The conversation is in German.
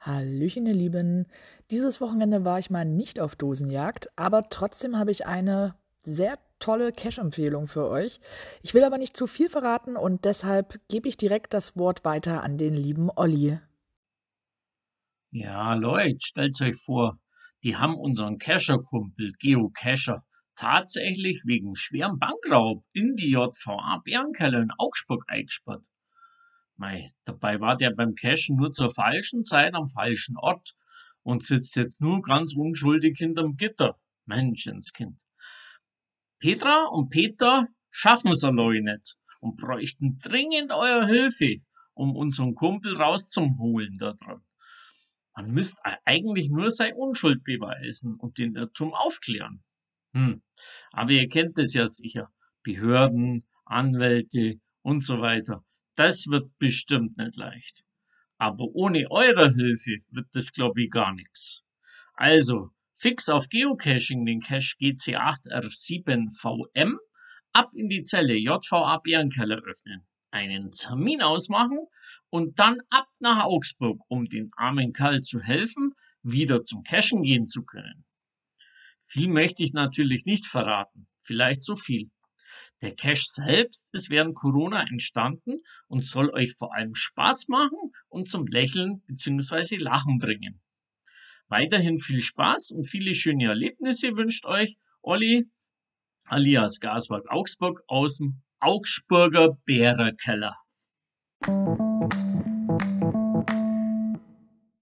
Hallöchen, ihr Lieben. Dieses Wochenende war ich mal nicht auf Dosenjagd, aber trotzdem habe ich eine sehr tolle Cash-Empfehlung für euch. Ich will aber nicht zu viel verraten und deshalb gebe ich direkt das Wort weiter an den lieben Olli. Ja, Leute, stellt euch vor, die haben unseren Cacher-Kumpel Geocacher tatsächlich wegen schwerem Bankraub in die JVA Bärenkeller in Augsburg eingesperrt. Mei, dabei war der beim Cashen nur zur falschen Zeit am falschen Ort und sitzt jetzt nur ganz unschuldig hinterm Gitter. Menschenskind. Petra und Peter schaffen's allein nicht und bräuchten dringend eure Hilfe, um unseren Kumpel rauszuholen da dran. Man müsste eigentlich nur seine Unschuld beweisen und den Irrtum aufklären. Hm. Aber ihr kennt es ja sicher. Behörden, Anwälte und so weiter. Das wird bestimmt nicht leicht. Aber ohne eure Hilfe wird das, glaube ich, gar nichts. Also, fix auf Geocaching den Cache GC8R7VM, ab in die Zelle JVA Bärenkeller öffnen, einen Termin ausmachen und dann ab nach Augsburg, um den armen Karl zu helfen, wieder zum Cachen gehen zu können. Viel möchte ich natürlich nicht verraten, vielleicht so viel. Der Cache selbst ist während Corona entstanden und soll euch vor allem Spaß machen und zum Lächeln bzw. Lachen bringen. Weiterhin viel Spaß und viele schöne Erlebnisse wünscht euch Olli alias Gaswald Augsburg aus dem Augsburger Bärerkeller.